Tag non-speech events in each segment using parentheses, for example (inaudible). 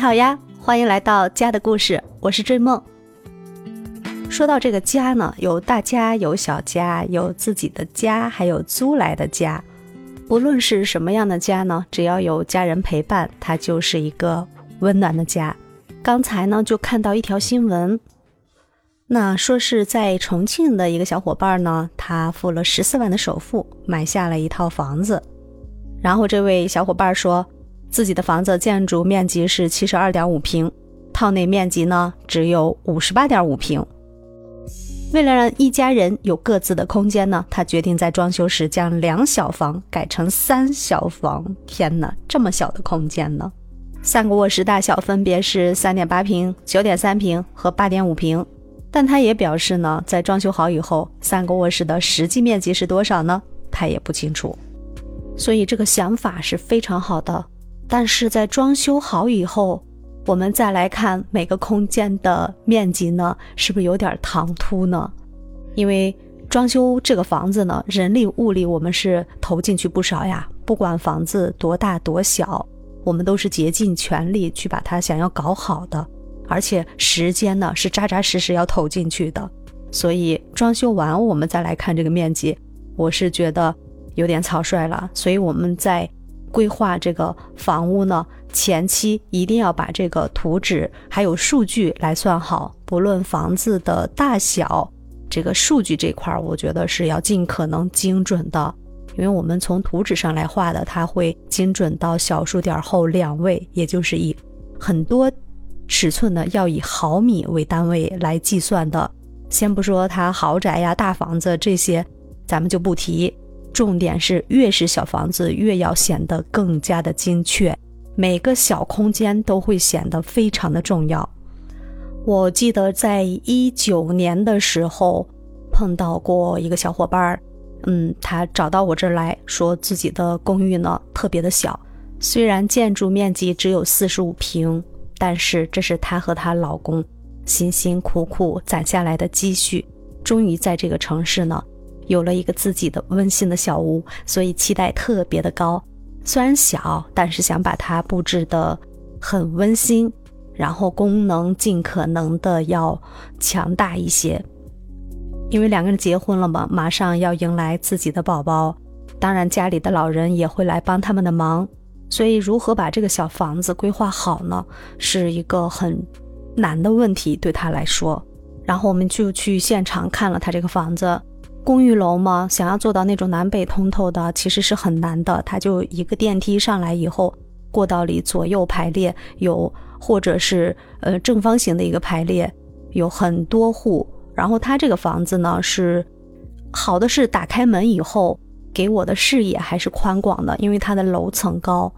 好呀，欢迎来到家的故事，我是追梦。说到这个家呢，有大家，有小家，有自己的家，还有租来的家。不论是什么样的家呢，只要有家人陪伴，它就是一个温暖的家。刚才呢，就看到一条新闻，那说是在重庆的一个小伙伴呢，他付了十四万的首付买下了一套房子，然后这位小伙伴说。自己的房子建筑面积是七十二点五平，套内面积呢只有五十八点五平。为了让一家人有各自的空间呢，他决定在装修时将两小房改成三小房。天哪，这么小的空间呢？三个卧室大小分别是三点八平、九点三平和八点五平。但他也表示呢，在装修好以后，三个卧室的实际面积是多少呢？他也不清楚。所以这个想法是非常好的。但是在装修好以后，我们再来看每个空间的面积呢，是不是有点唐突呢？因为装修这个房子呢，人力物力我们是投进去不少呀。不管房子多大多小，我们都是竭尽全力去把它想要搞好的，而且时间呢是扎扎实实要投进去的。所以装修完我们再来看这个面积，我是觉得有点草率了。所以我们在。规划这个房屋呢，前期一定要把这个图纸还有数据来算好。不论房子的大小，这个数据这块儿，我觉得是要尽可能精准的。因为我们从图纸上来画的，它会精准到小数点后两位，也就是以很多尺寸呢要以毫米为单位来计算的。先不说它豪宅呀、大房子这些，咱们就不提。重点是，越是小房子，越要显得更加的精确，每个小空间都会显得非常的重要。我记得在一九年的时候碰到过一个小伙伴儿，嗯，他找到我这儿来说自己的公寓呢特别的小，虽然建筑面积只有四十五平，但是这是她和她老公辛辛苦苦攒下来的积蓄，终于在这个城市呢。有了一个自己的温馨的小屋，所以期待特别的高。虽然小，但是想把它布置的很温馨，然后功能尽可能的要强大一些。因为两个人结婚了嘛，马上要迎来自己的宝宝，当然家里的老人也会来帮他们的忙。所以如何把这个小房子规划好呢，是一个很难的问题对他来说。然后我们就去现场看了他这个房子。公寓楼嘛，想要做到那种南北通透的，其实是很难的。它就一个电梯上来以后，过道里左右排列有，或者是呃正方形的一个排列，有很多户。然后它这个房子呢是好的，是打开门以后给我的视野还是宽广的，因为它的楼层高，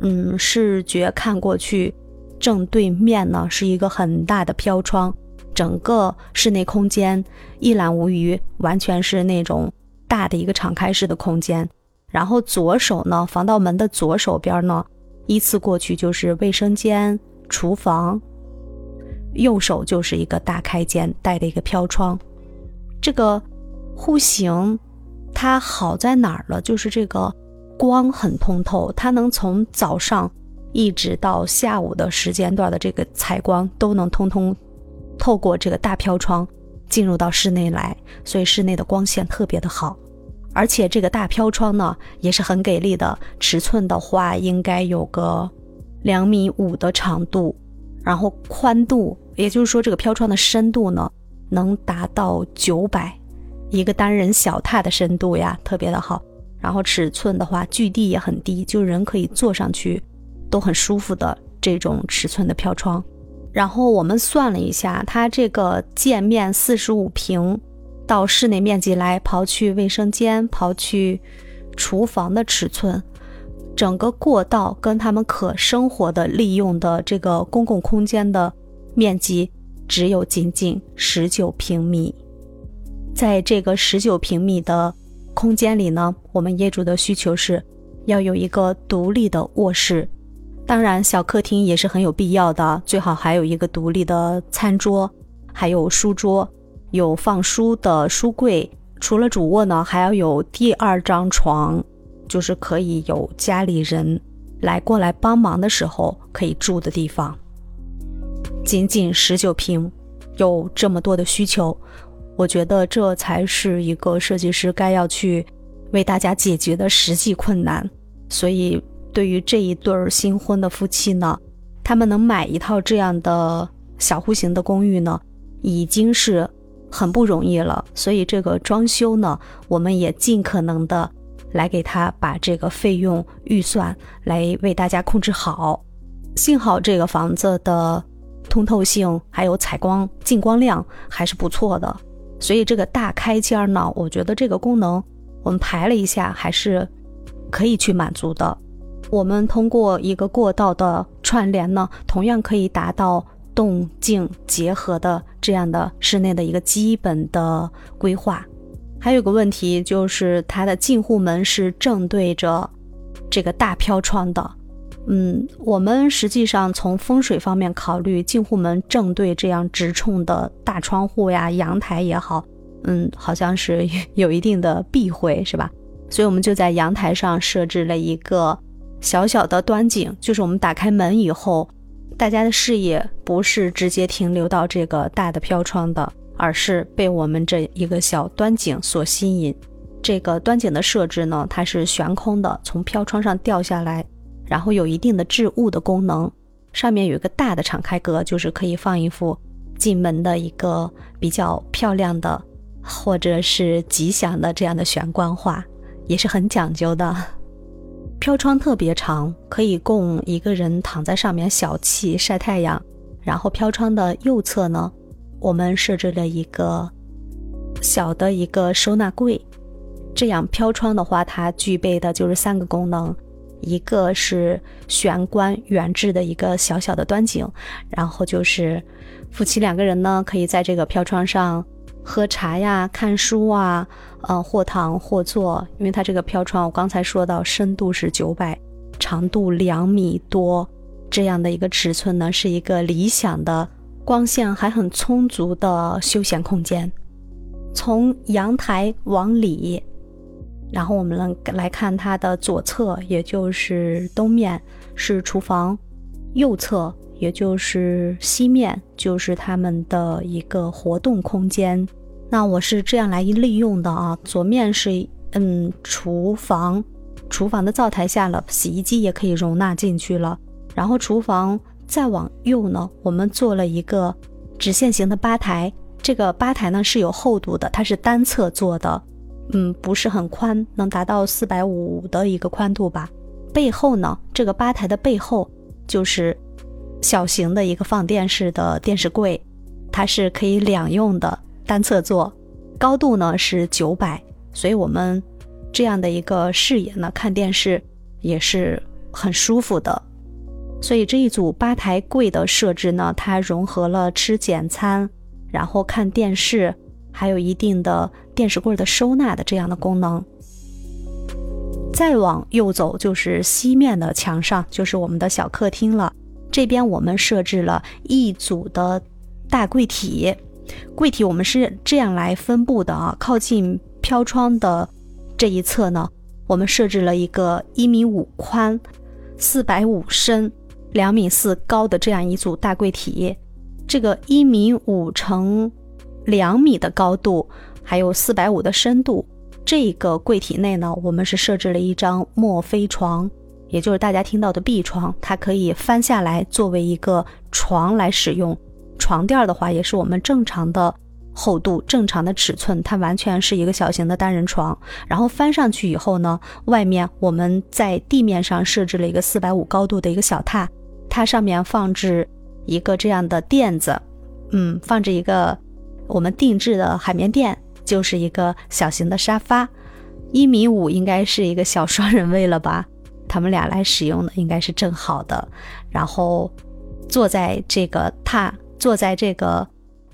嗯，视觉看过去正对面呢是一个很大的飘窗。整个室内空间一览无余，完全是那种大的一个敞开式的空间。然后左手呢，防盗门的左手边呢，依次过去就是卫生间、厨房；右手就是一个大开间带的一个飘窗。这个户型它好在哪儿了？就是这个光很通透，它能从早上一直到下午的时间段的这个采光都能通通。透过这个大飘窗进入到室内来，所以室内的光线特别的好。而且这个大飘窗呢也是很给力的，尺寸的话应该有个两米五的长度，然后宽度，也就是说这个飘窗的深度呢能达到九百，一个单人小榻的深度呀，特别的好。然后尺寸的话，距地也很低，就人可以坐上去都很舒服的这种尺寸的飘窗。然后我们算了一下，它这个建面四十五平，到室内面积来，刨去卫生间、刨去厨房的尺寸，整个过道跟他们可生活的利用的这个公共空间的面积只有仅仅十九平米。在这个十九平米的空间里呢，我们业主的需求是要有一个独立的卧室。当然，小客厅也是很有必要的，最好还有一个独立的餐桌，还有书桌，有放书的书柜。除了主卧呢，还要有第二张床，就是可以有家里人来过来帮忙的时候可以住的地方。仅仅十九平，有这么多的需求，我觉得这才是一个设计师该要去为大家解决的实际困难。所以，对于这一对儿新婚的夫妻呢，他们能买一套这样的小户型的公寓呢，已经是很不容易了。所以，这个装修呢，我们也尽可能的来给他把这个费用预算来为大家控制好。幸好这个房子的。通透性还有采光进光量还是不错的，所以这个大开间呢，我觉得这个功能我们排了一下，还是可以去满足的。我们通过一个过道的串联呢，同样可以达到动静结合的这样的室内的一个基本的规划。还有个问题就是它的进户门是正对着这个大飘窗的。嗯，我们实际上从风水方面考虑，进户门正对这样直冲的大窗户呀，阳台也好，嗯，好像是有一定的避讳，是吧？所以我们就在阳台上设置了一个小小的端景，就是我们打开门以后，大家的视野不是直接停留到这个大的飘窗的，而是被我们这一个小端景所吸引。这个端景的设置呢，它是悬空的，从飘窗上掉下来。然后有一定的置物的功能，上面有一个大的敞开格，就是可以放一幅进门的一个比较漂亮的，或者是吉祥的这样的玄关画，也是很讲究的。飘窗特别长，可以供一个人躺在上面小憩晒太阳。然后飘窗的右侧呢，我们设置了一个小的一个收纳柜，这样飘窗的话，它具备的就是三个功能。一个是玄关远置的一个小小的端景，然后就是夫妻两个人呢，可以在这个飘窗上喝茶呀、看书啊，呃，或躺或坐。因为它这个飘窗，我刚才说到深度是九百，长度两米多，这样的一个尺寸呢，是一个理想的光线还很充足的休闲空间。从阳台往里。然后我们来来看它的左侧，也就是东面是厨房，右侧也就是西面就是他们的一个活动空间。那我是这样来利用的啊，左面是嗯厨房，厨房的灶台下了，洗衣机也可以容纳进去了。然后厨房再往右呢，我们做了一个直线型的吧台，这个吧台呢是有厚度的，它是单侧做的。嗯，不是很宽，能达到四百五的一个宽度吧。背后呢，这个吧台的背后就是小型的一个放电视的电视柜，它是可以两用的，单侧坐，高度呢是九百，所以我们这样的一个视野呢，看电视也是很舒服的。所以这一组吧台柜的设置呢，它融合了吃简餐，然后看电视。还有一定的电视柜的收纳的这样的功能。再往右走就是西面的墙上，就是我们的小客厅了。这边我们设置了一组的大柜体，柜体我们是这样来分布的啊。靠近飘窗的这一侧呢，我们设置了一个一米五宽、四百五深、两米四高的这样一组大柜体。这个一米五乘两米的高度，还有四百五的深度。这个柜体内呢，我们是设置了一张墨菲床，也就是大家听到的壁床，它可以翻下来作为一个床来使用。床垫的话，也是我们正常的厚度、正常的尺寸，它完全是一个小型的单人床。然后翻上去以后呢，外面我们在地面上设置了一个四百五高度的一个小榻，它上面放置一个这样的垫子，嗯，放置一个。我们定制的海绵垫就是一个小型的沙发，一米五应该是一个小双人位了吧？(laughs) 他们俩来使用的应该是正好的。然后坐在这个榻，坐在这个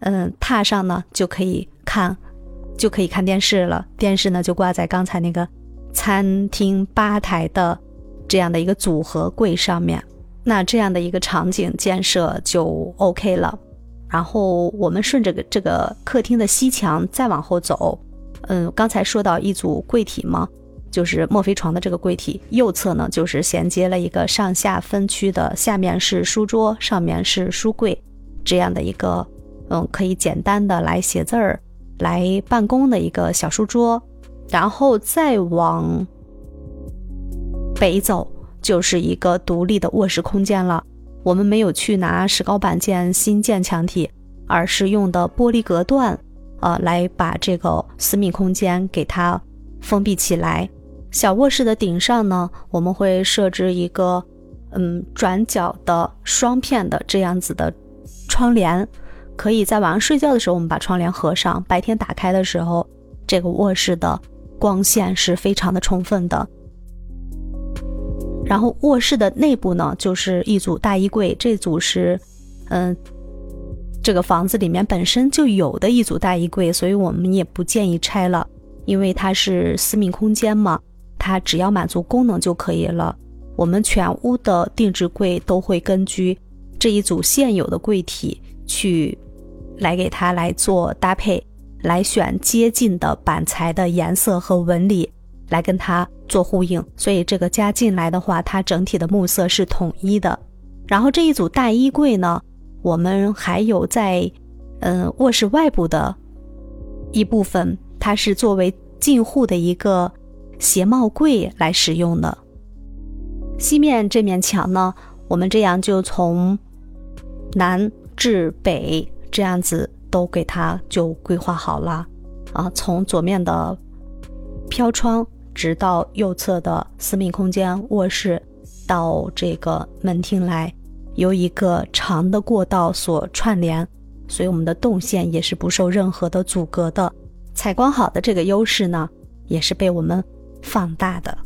嗯榻上呢，就可以看，就可以看电视了。电视呢就挂在刚才那个餐厅吧台的这样的一个组合柜上面。那这样的一个场景建设就 OK 了。然后我们顺着这个客厅的西墙再往后走，嗯，刚才说到一组柜体嘛，就是墨菲床的这个柜体，右侧呢就是衔接了一个上下分区的，下面是书桌，上面是书柜，这样的一个，嗯，可以简单的来写字儿、来办公的一个小书桌。然后再往北走，就是一个独立的卧室空间了。我们没有去拿石膏板建新建墙体，而是用的玻璃隔断，呃，来把这个私密空间给它封闭起来。小卧室的顶上呢，我们会设置一个，嗯，转角的双片的这样子的窗帘，可以在晚上睡觉的时候，我们把窗帘合上，白天打开的时候，这个卧室的光线是非常的充分的。然后卧室的内部呢，就是一组大衣柜，这组是，嗯，这个房子里面本身就有的一组大衣柜，所以我们也不建议拆了，因为它是私密空间嘛。它只要满足功能就可以了。我们全屋的定制柜都会根据这一组现有的柜体去来给它来做搭配，来选接近的板材的颜色和纹理来跟它做呼应。所以这个加进来的话，它整体的木色是统一的。然后这一组大衣柜呢，我们还有在嗯卧室外部的一部分，它是作为进户的一个。鞋帽柜来使用的。西面这面墙呢，我们这样就从南至北这样子都给它就规划好了啊。从左面的飘窗，直到右侧的私密空间卧室，到这个门厅来，由一个长的过道所串联，所以我们的动线也是不受任何的阻隔的。采光好的这个优势呢，也是被我们。放大的，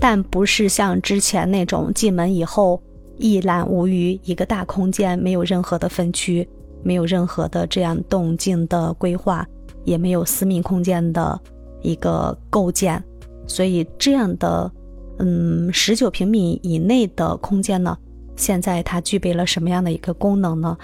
但不是像之前那种进门以后一览无余，一个大空间没有任何的分区，没有任何的这样动静的规划，也没有私密空间的一个构建，所以这样的嗯十九平米以内的空间呢，现在它具备了什么样的一个功能呢？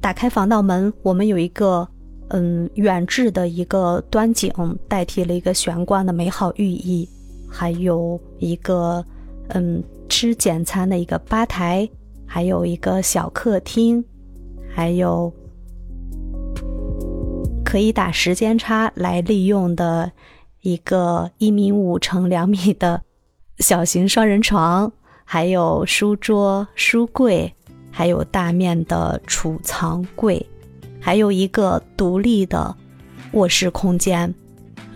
打开防盗门，我们有一个。嗯，远置的一个端景代替了一个玄关的美好寓意，还有一个嗯吃简餐的一个吧台，还有一个小客厅，还有可以打时间差来利用的一个一米五乘两米的小型双人床，还有书桌、书柜，还有大面的储藏柜。还有一个独立的卧室空间，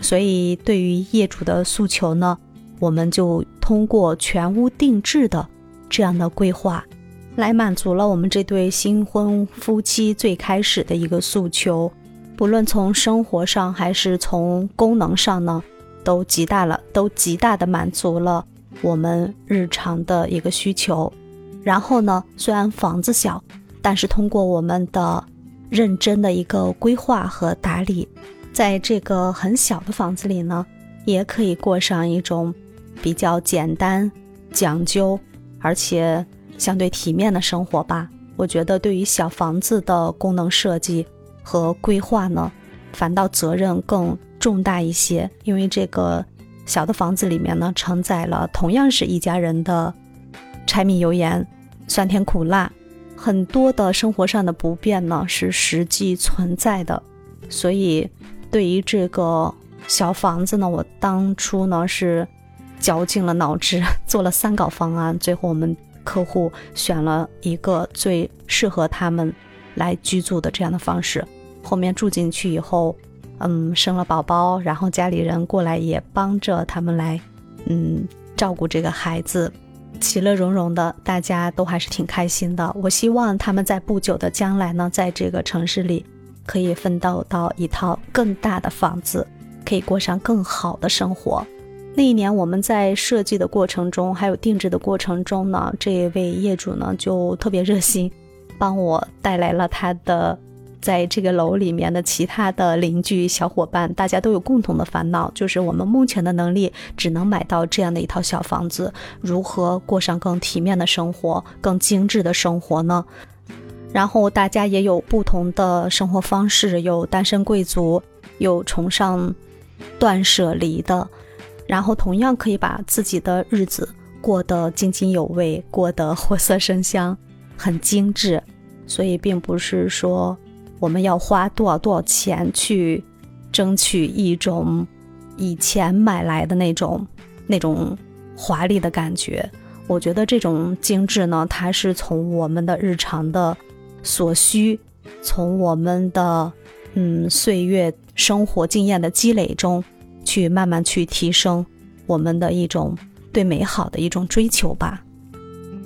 所以对于业主的诉求呢，我们就通过全屋定制的这样的规划，来满足了我们这对新婚夫妻最开始的一个诉求。不论从生活上还是从功能上呢，都极大了，都极大的满足了我们日常的一个需求。然后呢，虽然房子小，但是通过我们的认真的一个规划和打理，在这个很小的房子里呢，也可以过上一种比较简单、讲究，而且相对体面的生活吧。我觉得对于小房子的功能设计和规划呢，反倒责任更重大一些，因为这个小的房子里面呢，承载了同样是一家人的柴米油盐、酸甜苦辣。很多的生活上的不便呢是实际存在的，所以对于这个小房子呢，我当初呢是绞尽了脑汁 (laughs) 做了三稿方案，最后我们客户选了一个最适合他们来居住的这样的方式。后面住进去以后，嗯，生了宝宝，然后家里人过来也帮着他们来，嗯，照顾这个孩子。其乐融融的，大家都还是挺开心的。我希望他们在不久的将来呢，在这个城市里可以奋斗到一套更大的房子，可以过上更好的生活。那一年我们在设计的过程中，还有定制的过程中呢，这位业主呢就特别热心，帮我带来了他的。在这个楼里面的其他的邻居小伙伴，大家都有共同的烦恼，就是我们目前的能力只能买到这样的一套小房子，如何过上更体面的生活、更精致的生活呢？然后大家也有不同的生活方式，有单身贵族，有崇尚断舍离的，然后同样可以把自己的日子过得津津有味，过得活色生香，很精致。所以，并不是说我们要花多少多少钱去争取一种以前买来的那种那种华丽的感觉。我觉得这种精致呢，它是从我们的日常的所需，从我们的嗯岁月生活经验的积累中。去慢慢去提升我们的一种对美好的一种追求吧，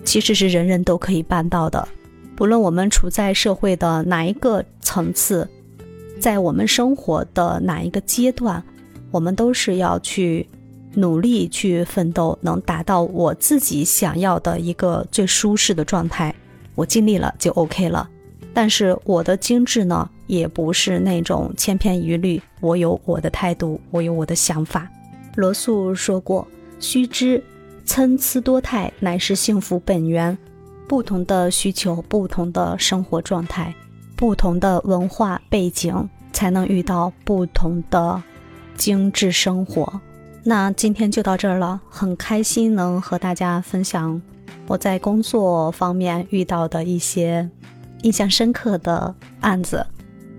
其实是人人都可以办到的。不论我们处在社会的哪一个层次，在我们生活的哪一个阶段，我们都是要去努力去奋斗，能达到我自己想要的一个最舒适的状态。我尽力了就 OK 了。但是我的精致呢？也不是那种千篇一律，我有我的态度，我有我的想法。罗素说过：“须知，参差多态乃是幸福本源。不同的需求，不同的生活状态，不同的文化背景，才能遇到不同的精致生活。”那今天就到这儿了，很开心能和大家分享我在工作方面遇到的一些印象深刻的案子。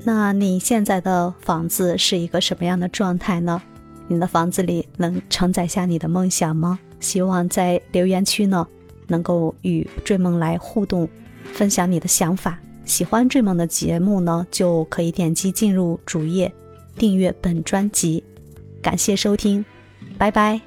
那你现在的房子是一个什么样的状态呢？你的房子里能承载下你的梦想吗？希望在留言区呢，能够与追梦来互动，分享你的想法。喜欢追梦的节目呢，就可以点击进入主页，订阅本专辑。感谢收听，拜拜。